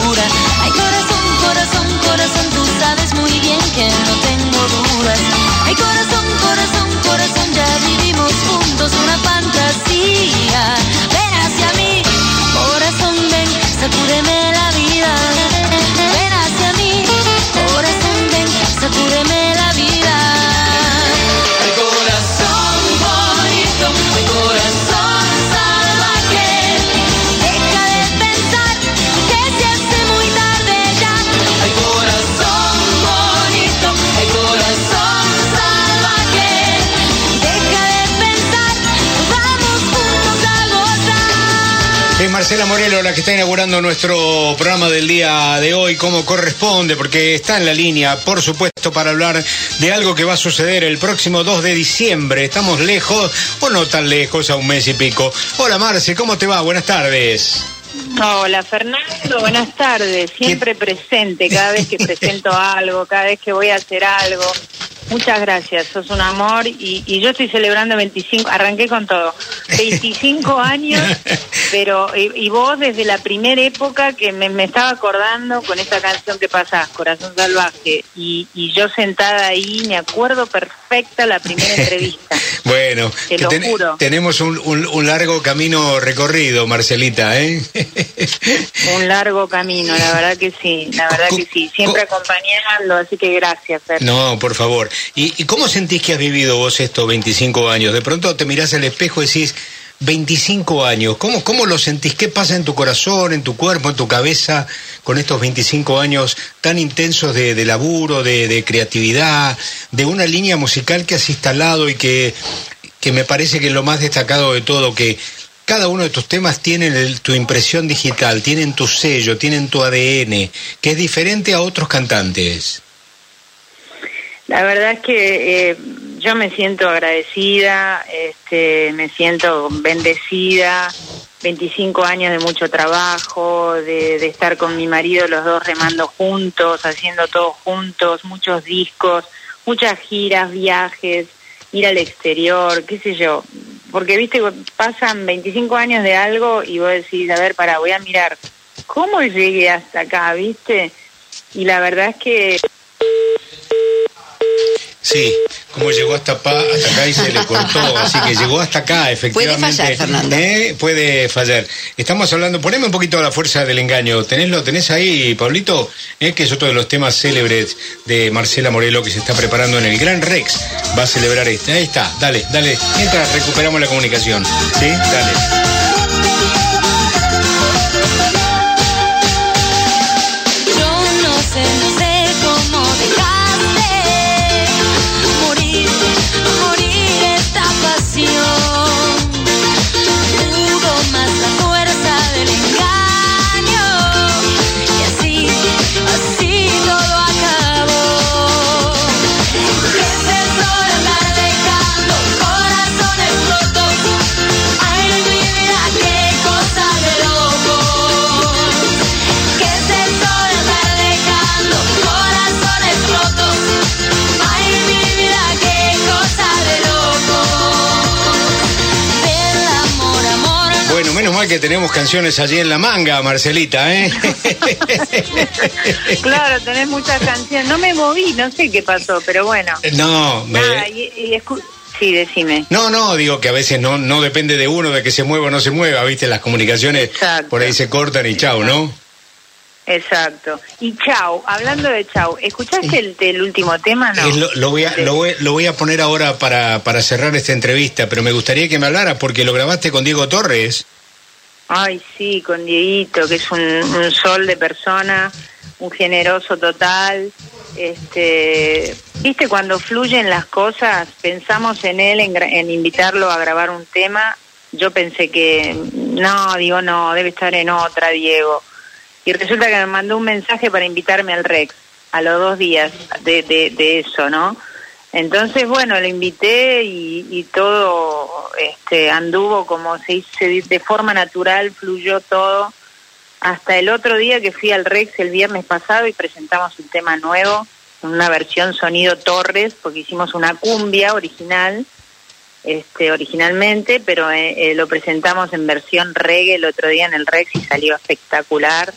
pura Marcela Morelo, la que está inaugurando nuestro programa del día de hoy, como corresponde, porque está en la línea, por supuesto, para hablar de algo que va a suceder el próximo 2 de diciembre. Estamos lejos, o no tan lejos, a un mes y pico. Hola Marce, ¿cómo te va? Buenas tardes. Hola Fernando, buenas tardes. Siempre presente, cada vez que presento algo, cada vez que voy a hacer algo. Muchas gracias, sos un amor y, yo estoy celebrando 25, arranqué con todo, 25 años, pero y, vos desde la primera época que me, estaba acordando con esta canción que pasás, Corazón Salvaje, y, yo sentada ahí me acuerdo perfecta la primera entrevista. Bueno, te lo juro. tenemos un, un, largo camino recorrido, Marcelita, ¿eh? un largo camino, la verdad que sí, la verdad que sí, siempre acompañando, así que gracias. No, por favor. ¿Y, cómo sentís que has vivido vos estos 25 años? De pronto te mirás al espejo y decís, 25 años, ¿cómo, cómo lo sentís? ¿Qué pasa en tu corazón, en tu cuerpo, en tu cabeza con estos 25 años tan intensos de, laburo, de, creatividad, de una línea musical que has instalado y que, que me parece que es lo más destacado de todo, que cada uno de tus temas tienen tu impresión digital, tienen tu sello, tienen tu ADN, que es diferente a otros cantantes. La verdad es que eh, yo me siento agradecida, este, me siento bendecida, 25 años de mucho trabajo, de, de, estar con mi marido los dos remando juntos, haciendo todo juntos, muchos discos, muchas giras, viajes, ir al exterior, qué sé yo. Porque, viste, pasan 25 años de algo y vos decís, a ver, para, voy a mirar, ¿cómo llegué hasta acá, viste? Y la verdad es que Sí, como llegó hasta, hasta acá y se le cortó, así que llegó hasta acá, efectivamente. Puede fallar, Fernando. ¿Eh? Puede fallar. Estamos hablando, poneme un poquito la fuerza del engaño. ¿Tenés, tenés ahí, Pablito? ¿Eh? Que es otro de los temas célebres de Marcela Morelo que se está preparando en el Gran Rex. Va a celebrar este. Ahí está, dale, dale. Mientras recuperamos la comunicación. ¿Sí? Dale. Que tenemos canciones allí en la manga, Marcelita, ¿eh? claro, tenés muchas canciones. No me moví, no sé qué pasó, pero bueno. Eh, no, me... Sí, decime. No, no, digo que a veces no, no depende de uno de que se mueva o no se mueva, ¿viste? Las comunicaciones por ahí se cortan y chau, ¿no? Exacto. Y chau, hablando de chau, ¿escuchaste el, el último tema? No. Lo, voy a, lo, voy, lo voy a poner ahora para, para cerrar esta entrevista, pero me gustaría que me hablara porque lo grabaste con Diego Torres. Ay, sí, con Dieguito, que es un, sol de persona, un generoso total. Este, viste, cuando fluyen las cosas, pensamos en él, en, invitarlo a grabar un tema. Yo pensé que, no, digo, no, debe estar en otra, Diego. Y resulta que me mandó un mensaje para invitarme al Rex, a los dos días de, de eso, ¿no? Entonces, bueno, le invité y, todo este, anduvo como se dice, de forma natural, fluyó todo. Hasta el otro día que fui al Rex el viernes pasado y presentamos un tema nuevo, una versión sonido Torres, porque hicimos una cumbia original, este, originalmente, pero eh, eh, lo presentamos en versión reggae el otro día en el Rex y salió espectacular.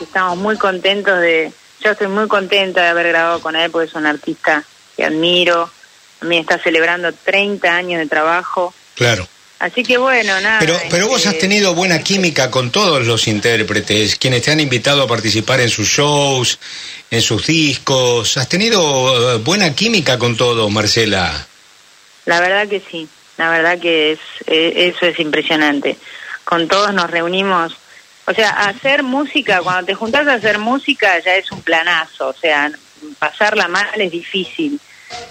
Estamos muy contentos de, yo estoy muy contenta de haber grabado con él porque es un artista admiro. También está celebrando 30 años de trabajo. Claro. Así que bueno, nada. Pero, pero vos has este, tenido buena química con todos los intérpretes, quienes te han invitado a participar en sus shows, en sus discos. ¿Has tenido eh, buena química con todos, Marcela? La verdad que sí, la verdad que es eh, eso es impresionante. Con todos nos reunimos. O sea, hacer música, cuando te juntas a hacer música ya es un planazo. O sea, pasarla mal es difícil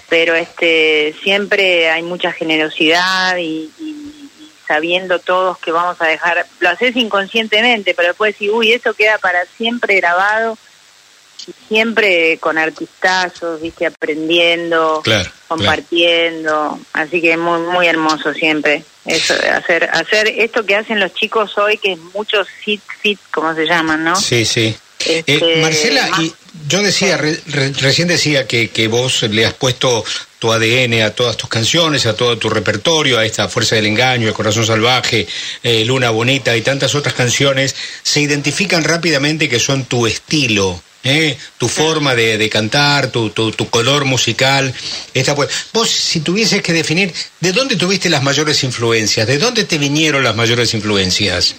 pero este siempre hay mucha generosidad y, sabiendo todos que vamos a dejar, lo haces inconscientemente, pero después decir, uy, eso queda para siempre grabado y siempre con artistazos, viste, aprendiendo, compartiendo, así que muy muy hermoso siempre eso hacer hacer esto que hacen los chicos hoy que es mucho fit fit como se llaman, ¿no? Sí, sí. Este, eh, Marcela, y yo decía, recién decía que, que vos le has puesto tu ADN a todas tus canciones, a todo tu repertorio, a esta Fuerza del Engaño, El Corazón Salvaje, eh, Luna Bonita y tantas otras canciones, se identifican rápidamente que son tu estilo. ¿eh? tu forma de, de cantar, tu, tu, tu, color musical. Esta, pues, vos, si tuvieses que definir, ¿de dónde tuviste las mayores influencias? ¿De dónde te vinieron las mayores influencias?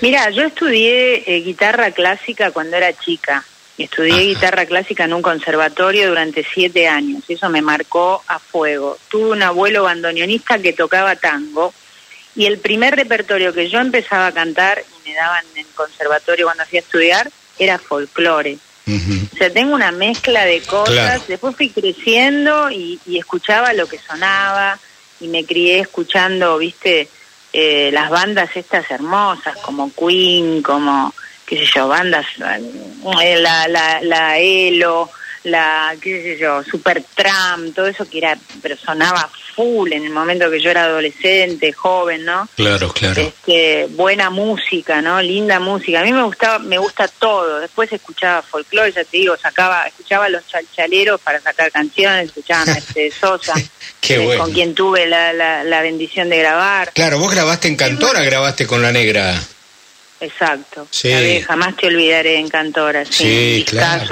Mira, yo estudié eh, guitarra clásica cuando era chica. Estudié guitarra clásica en un conservatorio durante siete años. Eso me marcó a fuego. Tuve un abuelo bandoneonista que tocaba tango. Y el primer repertorio que yo empezaba a cantar y me daban en el conservatorio cuando hacía estudiar era folclore. O sea, tengo una mezcla de cosas. Después fui creciendo y, y escuchaba lo que sonaba y me crié escuchando, viste, eh, las bandas estas hermosas, como Queen, como, qué sé yo, bandas, eh, la, la, la Elo, la, qué sé yo, Super Tram, todo eso que era, pero sonaba full en el momento que yo era adolescente, joven, ¿no? Claro, claro. Este, buena música, ¿no? Linda música. A mí me gustaba, me gusta todo. Después escuchaba folclore, ya te digo, sacaba, escuchaba los chalchaleros para sacar canciones, escuchaba a Mercedes Sosa, eh, con quien tuve la, la, la bendición de grabar. Claro, vos grabaste en Cantora, grabaste con La Negra. Exacto. jamás te olvidaré en Cantora. Sí,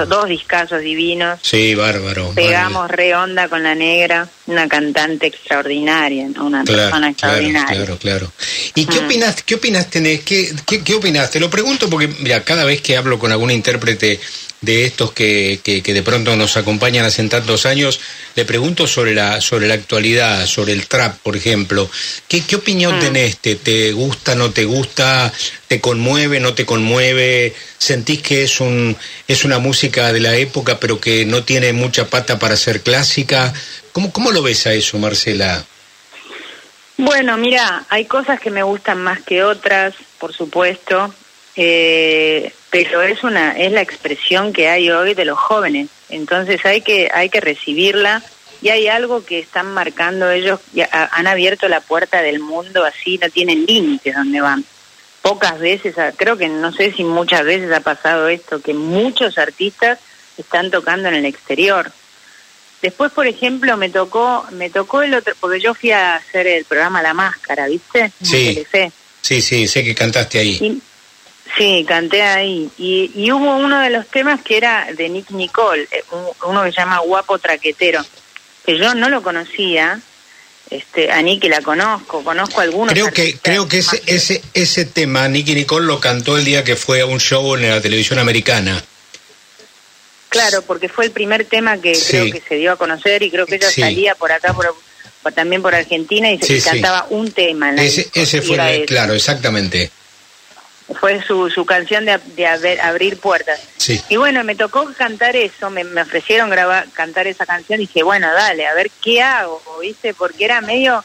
dos discazos divinos. Sí, bárbaro. Pegamos re onda con la negra, una cantante extraordinaria, una persona extraordinaria. Claro, claro. ¿Y qué mm. opinas? ¿Qué opinas tenés? ¿Qué, qué, qué opinas? Te lo pregunto porque, mira, cada vez que hablo con algún intérprete de estos que, que, de pronto nos acompañan hace tantos años, le pregunto sobre la, sobre la actualidad, sobre el trap, por ejemplo. ¿Qué, qué opinión mm. tenés? ¿Te, ¿Te gusta, no te gusta? ¿Te conmueve, no te conmueve? ¿Sentís que es, un, es una música de la época pero que no tiene mucha pata para ser clásica? ¿Cómo, cómo lo ves a eso, Marcela? Bueno, mira, hay cosas que me gustan más que otras, por supuesto. Eh, pero es una es la expresión que hay hoy de los jóvenes. Entonces hay que hay que recibirla y hay algo que están marcando ellos han abierto la puerta del mundo así no tienen límites donde van. Pocas veces creo que no sé si muchas veces ha pasado esto que muchos artistas están tocando en el exterior. Después por ejemplo me tocó me tocó el otro porque yo fui a hacer el programa La Máscara viste sí. Sí sí sé que cantaste ahí Sí, canté ahí. Y, y, hubo uno de los temas que era de Nick Nicole, eh, uno que se llama Guapo Traquetero, que yo no lo conocía. Este, a Nicky la conozco, conozco algunos. Creo que creo que ese, ese ese tema Nicky Nicole lo cantó el día que fue a un show en la televisión americana. Claro, porque fue el primer tema que creo que se dio a conocer y creo que ella salía por acá por, también por Argentina y, se cantaba un tema. En la ese, ese fue, claro, exactamente fue su, su canción de, de abrir puertas. Y bueno, me tocó cantar eso, me, me, ofrecieron grabar, cantar esa canción y dije, bueno, dale, a ver qué hago, ¿viste? Porque era medio,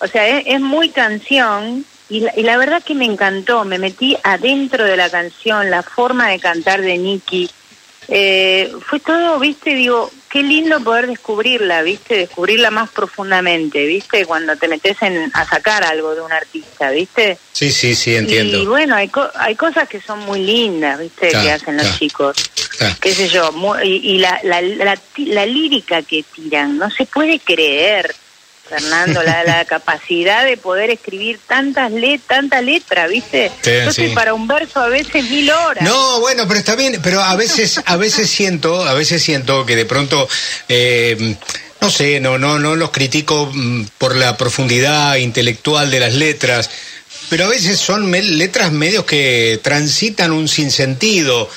o sea, es, muy canción y la, y la, verdad que me encantó, me metí adentro de la canción, la forma de cantar de Nicky, eh, fue todo, viste, digo, qué lindo poder descubrirla, viste, descubrirla más profundamente, viste, cuando te metes en, a sacar algo de un artista, viste. Sí, sí, sí, entiendo. Y bueno, hay, hay cosas que son muy lindas, viste, que hacen los chicos, qué sé yo, y, la, la, la lírica que tiran, no se puede creer. Fernando, la, la capacidad de poder escribir tantas le tanta letra, ¿viste? Entonces para un verso a veces mil horas. No, bueno, pero está bien, pero a veces, a veces siento, a veces siento que de pronto eh, no sé, no, no, no los critico mm, por la profundidad intelectual de las letras, pero a veces son letras medios que transitan un sinsentido.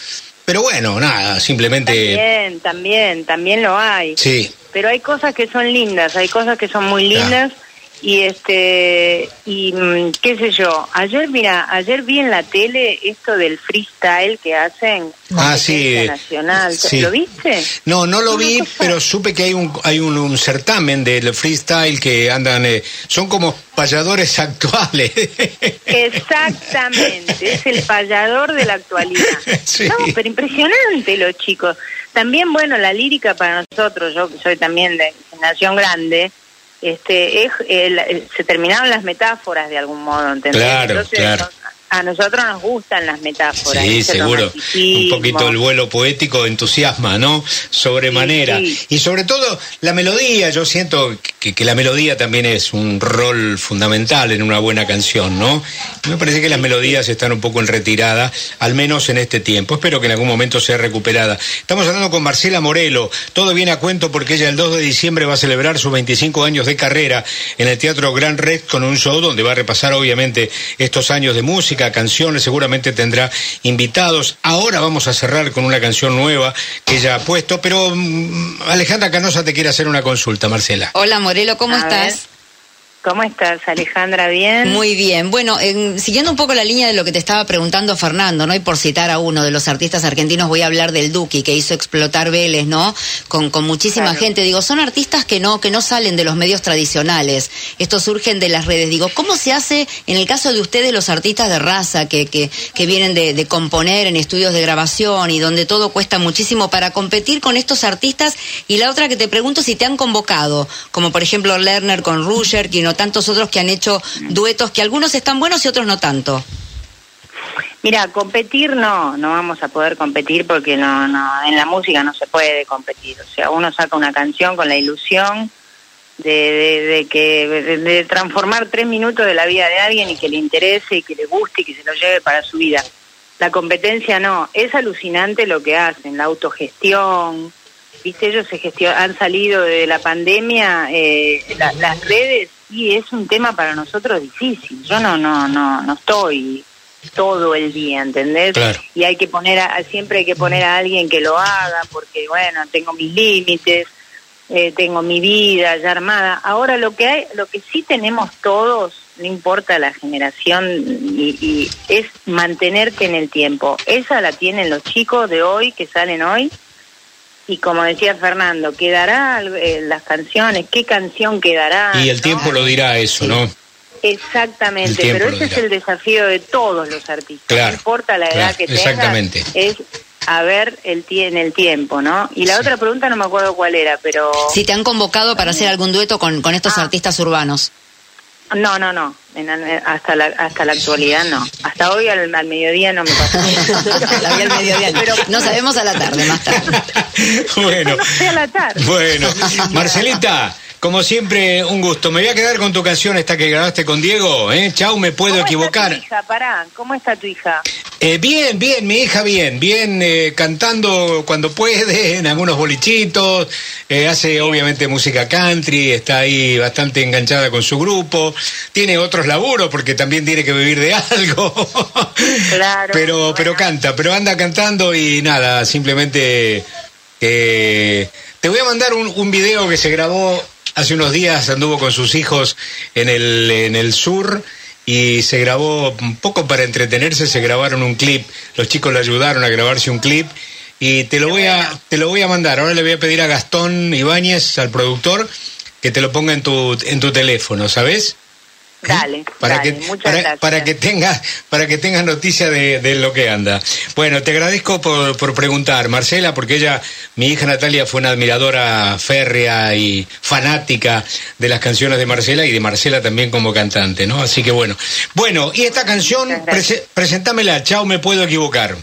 Pero bueno, nada, simplemente. También, también, también lo hay. Sí pero hay cosas que son lindas, hay cosas que son muy lindas Y este, y mm, qué sé yo, ayer, mira, ayer vi en la tele esto del freestyle que hacen ah, sí, nacional. ¿Lo viste? No, no lo vi, pero supe que hay un hay un, certamen del freestyle que andan, eh, son como payadores actuales. Exactamente, es el payador de la actualidad. No, pero impresionante los chicos. También, bueno, la lírica para nosotros, yo que soy también de Nación Grande, este, es, se terminaron las metáforas de algún modo, ¿entendés? Claro, claro a nosotros nos gustan las metáforas. Sí, seguro. Un poquito el vuelo poético entusiasma, ¿no? Sobremanera. Y sobre todo la melodía, yo siento que, que, la melodía también es un rol fundamental en una buena canción, ¿no? Me parece que las melodías están un poco en retirada, al menos en este tiempo. Espero que en algún momento sea recuperada. Estamos hablando con Marcela Morelo. Todo viene a cuento porque ella el 2 de diciembre va a celebrar sus 25 años de carrera en el Teatro Gran Rex con un show donde va a repasar obviamente estos años de música canciones, seguramente tendrá invitados. Ahora vamos a cerrar con una canción nueva que ella ha puesto, pero mm, Alejandra Canosa te quiere hacer una consulta, Marcela. Hola Morelo, ¿cómo estás? ¿Cómo estás, Alejandra? ¿Bien? Muy bien. Bueno, siguiendo un poco la línea de lo que te estaba preguntando Fernando, ¿no? Y por citar a uno de los artistas argentinos, voy a hablar del Duki, que hizo explotar Vélez, ¿no? Con, con muchísima gente. Digo, son artistas que no, que no salen de los medios tradicionales. Estos surgen de las redes. Digo, ¿cómo se hace en el caso de ustedes, los artistas de raza, que, que, que vienen de, de componer en estudios de grabación y donde todo cuesta muchísimo para competir con estos artistas? Y la otra que te pregunto si te han convocado, como por ejemplo Lerner con Ruger, que tantos otros que han hecho duetos que algunos están buenos y otros no tanto. Mira, competir no, no vamos a poder competir porque no, no, en la música no se puede competir. O sea, uno saca una canción con la ilusión de, de, que de, transformar tres minutos de la vida de alguien y que le interese y que le guste y que se lo lleve para su vida. La competencia no, es alucinante lo que hacen, la autogestión, viste, ellos se han salido de la pandemia, eh, las redes, y es un tema para nosotros difícil. Yo no, no, no, no estoy todo el día, ¿entendés? Y hay que poner, a, siempre hay que poner a alguien que lo haga, porque bueno, tengo mis límites, eh, tengo mi vida ya armada. Ahora lo que hay, lo que sí tenemos todos, no importa la generación, y, y es mantenerte en el tiempo. Esa la tienen los chicos de hoy que salen hoy y como decía Fernando, quedará eh, las canciones, qué canción quedará. Y el tiempo lo dirá eso, ¿no? Exactamente, pero ese es el desafío de todos los artistas, no importa la edad que tengan, es a ver el en el tiempo, ¿no? Y la otra pregunta no me acuerdo cuál era, pero... Si te han convocado para hacer algún dueto con, con estos ah. artistas urbanos. No, no, no. hasta la hasta la actualidad no. Hasta hoy al, mediodía no me pasó. no sabemos a la tarde, más tarde. bueno. a la tarde. Bueno, Marcelita. Como siempre, un gusto. Me voy a quedar con tu canción, esta que grabaste con Diego. ¿eh? Chau, me puedo equivocar. Está tu hija? Pará. ¿Cómo está tu hija? Eh, bien, bien, mi hija bien. Bien eh, cantando cuando puede, en algunos bolichitos. Eh, hace obviamente música country, está ahí bastante enganchada con su grupo. Tiene otros laburos porque también tiene que vivir de algo. Claro. pero, pero canta, pero anda cantando y nada, simplemente... te voy a mandar un, un video que se grabó Hace unos días anduvo con sus hijos en el, en el sur y se grabó un poco para entretenerse, se grabaron un clip, los chicos le ayudaron a grabarse un clip y te lo voy a te lo voy a mandar. Ahora le voy a pedir a Gastón Ibáñez, al productor, que te lo ponga en tu en tu teléfono, ¿sabes? Dale, para que para, que tengas para que tengas noticia de, lo que anda. Bueno, te agradezco por, por, preguntar, Marcela, porque ella, mi hija Natalia fue una admiradora férrea y fanática de las canciones de Marcela y de Marcela también como cantante, ¿no? Así que bueno. Bueno, y esta canción, presentámela, chao, me puedo equivocar.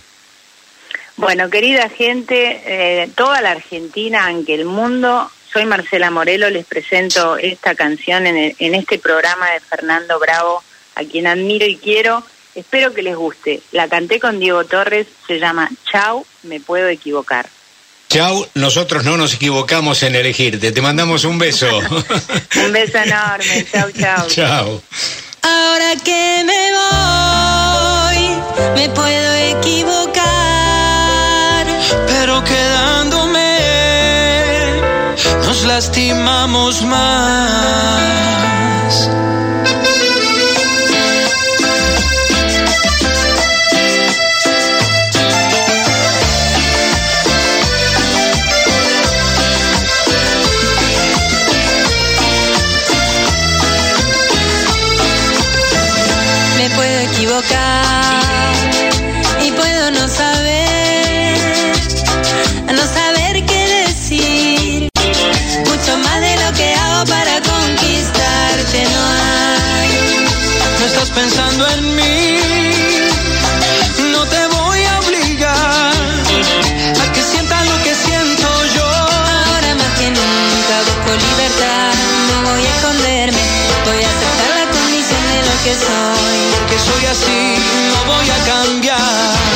Bueno, querida gente, eh, toda la Argentina, aunque el mundo soy Marcela Morelo, les presento esta canción en, en este programa de Fernando Bravo, a quien admiro y quiero. Espero que les guste. La canté con Diego Torres, se llama Chau, me puedo equivocar. Chau, nosotros no nos equivocamos en elegirte. Te mandamos un beso. un beso enorme. Chau, chau. Chau. Ahora que me voy, me puedo equivocar, pero quedándome lastimamos más. Que soy. Porque soy así, no voy a cambiar.